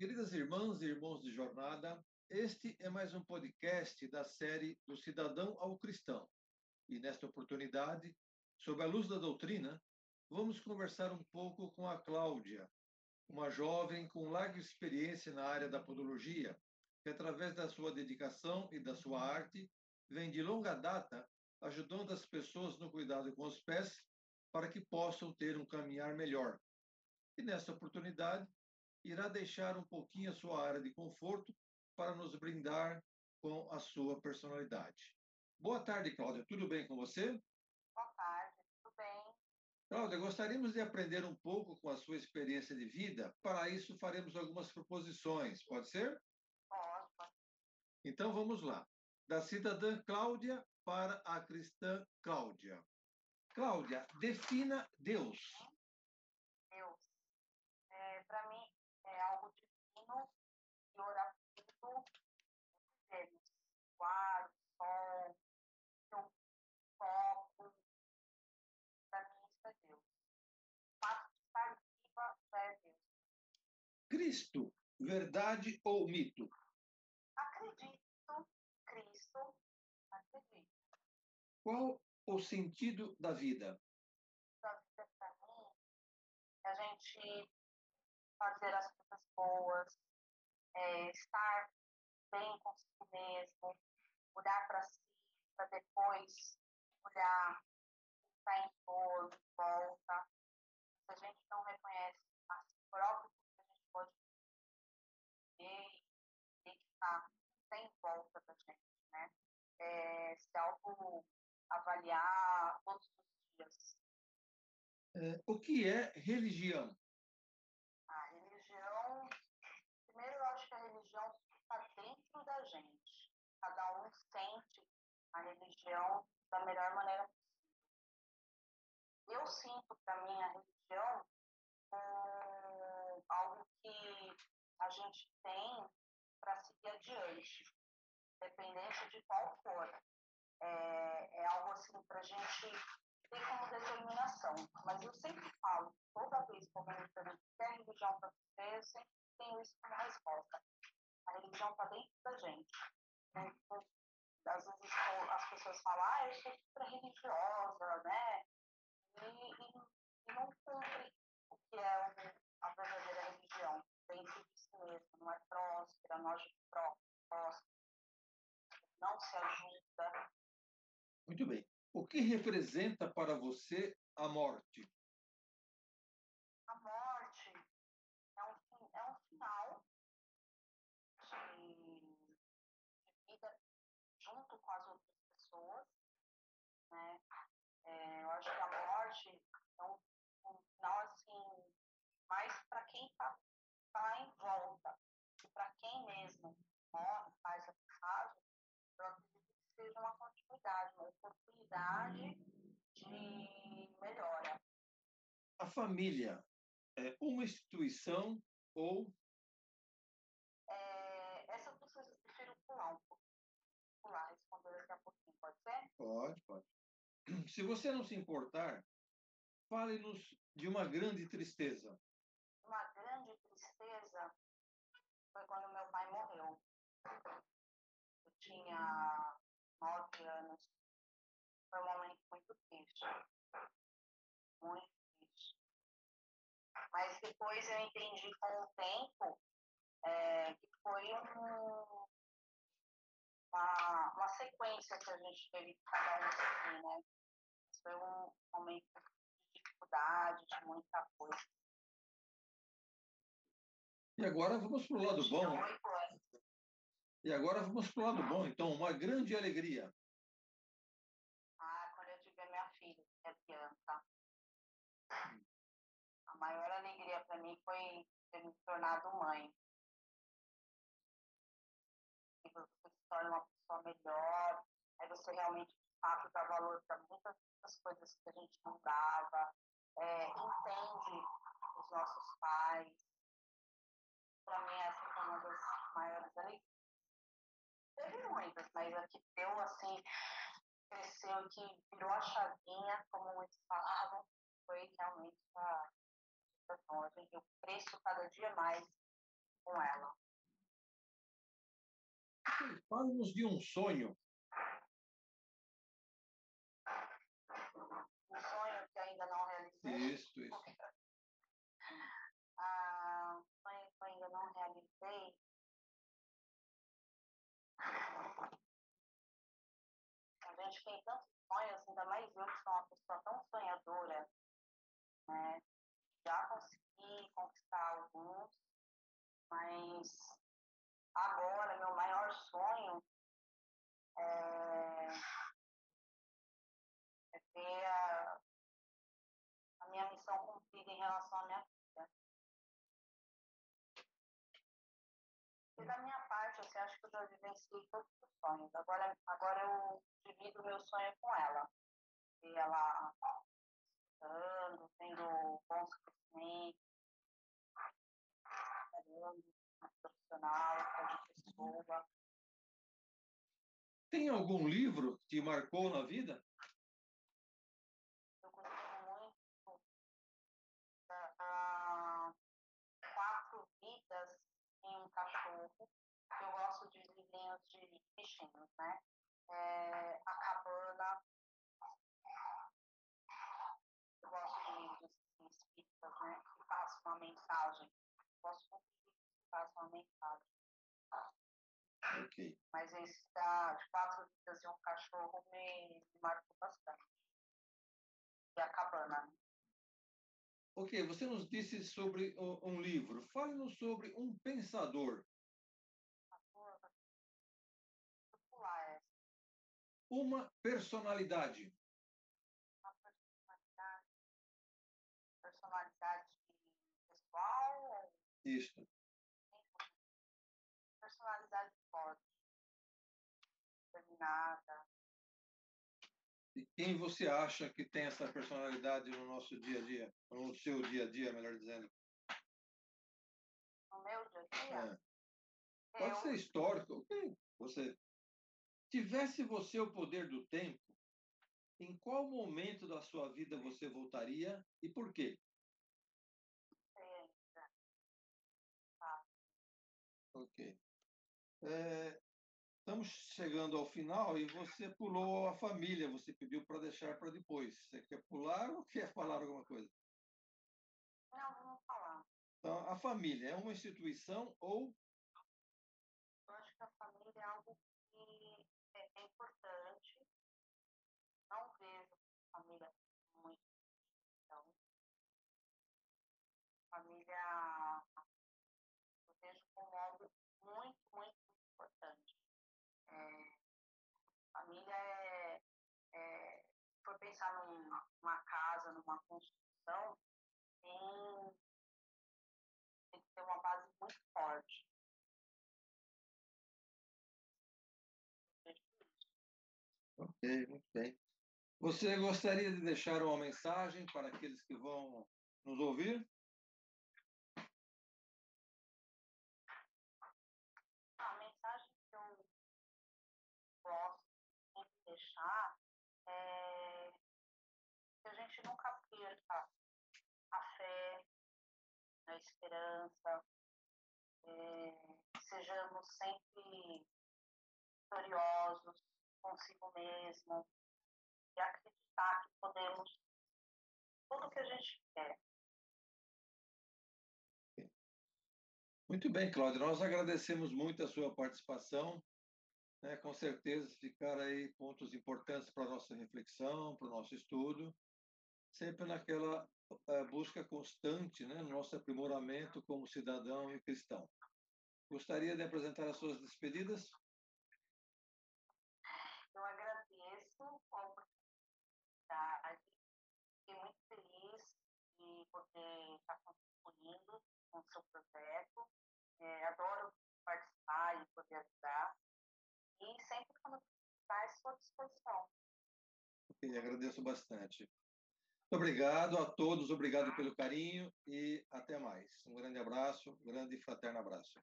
Queridas irmãs e irmãos de jornada, este é mais um podcast da série Do Cidadão ao Cristão. E nesta oportunidade, sob a luz da doutrina, vamos conversar um pouco com a Cláudia, uma jovem com larga experiência na área da podologia, que através da sua dedicação e da sua arte, vem de longa data ajudando as pessoas no cuidado com os pés para que possam ter um caminhar melhor. E nesta oportunidade, irá deixar um pouquinho a sua área de conforto para nos brindar com a sua personalidade. Boa tarde, Cláudia. Tudo bem com você? Boa tarde, tudo bem. Cláudia, gostaríamos de aprender um pouco com a sua experiência de vida. Para isso, faremos algumas proposições. Pode ser? Pode. Então, vamos lá. Da cidadã Cláudia para a cristã Cláudia. Cláudia, defina Deus. Deus. É, Para mim, é algo divino e orativo Deus. O ar, o sol, o foco. Para mim, isso é Deus. O fato de estar viva já é Deus. Cristo, verdade ou mito? Acredito, Cristo, acredito. Qual o sentido da vida? da vida para mim é a gente fazer as coisas boas, é, estar bem consigo mesmo, olhar para si, para depois olhar o que está em torno, volta. Se a gente não reconhece a si próprio, a gente pode ver e que está em volta da gente, né? É, se auto avaliar todos os dias. É, o que é religião? A religião, primeiro eu acho que a religião está dentro da gente. Cada um sente a religião da melhor maneira possível. Eu sinto para mim a religião algo que a gente tem para seguir adiante, independente de qual for. É, é algo assim para a gente ter como determinação. Mas eu sempre falo, toda vez que alguém me pergunta o que é religião para você, eu sempre tenho isso como resposta. A religião está dentro da gente. Então, às vezes as pessoas falam, ah, eu sou super religiosa, né? E, e, e não cumpre o que é a verdadeira religião dentro de si mesmo. Não é próspera, não ajuda próspera, não se ajuda. Muito bem. O que representa para você a morte? A morte é um, fin- é um final de, de vida junto com as outras pessoas, né? É, eu acho que a morte é um, um final assim mais para quem está tá em volta e para quem mesmo morre, faz a passagem, eu acredito que seja uma continuidade, uma oportunidade de melhora. A família é uma instituição ou É, essa vocês prefiro pular um pouco. Pular, responder daqui a pouquinho, pode pode. Se você não se importar, fale-nos de uma grande tristeza. Uma grande tristeza foi quando meu pai morreu. Eu tinha nove anos. Foi um momento muito triste. Muito triste. Mas depois eu entendi com o tempo é, que foi um, uma, uma sequência que a gente teve que um seguir, né? Foi um momento de dificuldade, de muita coisa. E agora vamos para o lado bom. E agora vamos para o lado bom. Então, uma grande alegria. Ah, quando eu tive a minha filha, que é a Bianca. A maior alegria para mim foi ter me tornado mãe. E você se torna uma pessoa melhor, aí você realmente, de dá valor para muitas coisas que a gente não dava, é, entende os nossos pais. Para mim, essa foi uma das maiores alegrias. Teve muitas, mas a que deu, assim, cresceu, que virou a chavinha, como muitos falavam, foi realmente a gestação. Eu cresço cada dia mais com ela. Fale-nos de um sonho. Um sonho que ainda não realizei. Isso, isso. Ah, um sonho que ainda não realizei. A gente tem tantos sonhos, ainda mais eu que sou uma pessoa tão sonhadora, né? Já consegui conquistar alguns, mas agora meu maior sonho é, é ter a, a minha missão cumprida em relação à minha vida. E da minha parte, assim, acho que eu já vivenciei todos os sonhos. Agora, agora eu divido meu sonho com ela. E ela estudando, tendo bons crescimentos, trabalhando profissional, como pessoa. Tem algum livro que marcou na vida? Eu gosto muito da, da Quatro Vidas em um Cachorro. Eu gosto de livrinhos de bichinhos, né? É, a Cabana. Eu gosto de livros espíritas, né? Que passam uma mensagem. Eu gosto muito passam uma mensagem. Ok. Mas esse da, de Quatro Vidas e um Cachorro me, me marcou bastante. E a Cabana, né? Ok, você nos disse sobre um livro. Fale-nos sobre um pensador, uma personalidade. Uma personalidade. Personalidade pessoal Isso. personalidade forte. Determinada. E quem você acha que tem essa personalidade no nosso dia a dia? No seu dia a dia, melhor dizendo? No meu dia a dia, É. Pode ser histórico, ok. Você tivesse você o poder do tempo, em qual momento da sua vida você voltaria e por quê? Ok. É, estamos chegando ao final e você pulou a família, você pediu para deixar para depois. Você quer pular ou quer falar alguma coisa? não, vamos falar. Então, a família é uma instituição ou Eu acho que a família é algo que é, é importante. Não vejo a família como uma instituição. Família eu vejo como algo muito, muito, muito importante. É, família é, é. Se for pensar num- numa casa, numa construção, tem, tem que ter uma base muito forte. Ok, muito bem. Você gostaria de deixar uma mensagem para aqueles que vão nos ouvir? A mensagem que eu gosto de deixar é gente nunca perca a fé, a esperança, é, sejamos sempre vitoriosos consigo mesmo e acreditar que podemos tudo que a gente quer. Muito bem, Cláudio. Nós agradecemos muito a sua participação. né? Com certeza ficaram aí pontos importantes para a nossa reflexão, para o nosso estudo, sempre naquela eh, busca constante, né? no nosso aprimoramento como cidadão e cristão. Gostaria de apresentar as suas despedidas? Eu agradeço a oportunidade. Fiquei muito feliz de poder estar contribuindo com o seu projeto. É, adoro participar e poder ajudar. E sempre quando precisar, estou à disposição. Ok, agradeço bastante. Muito obrigado a todos, obrigado pelo carinho e até mais. Um grande abraço, um grande e fraterno abraço.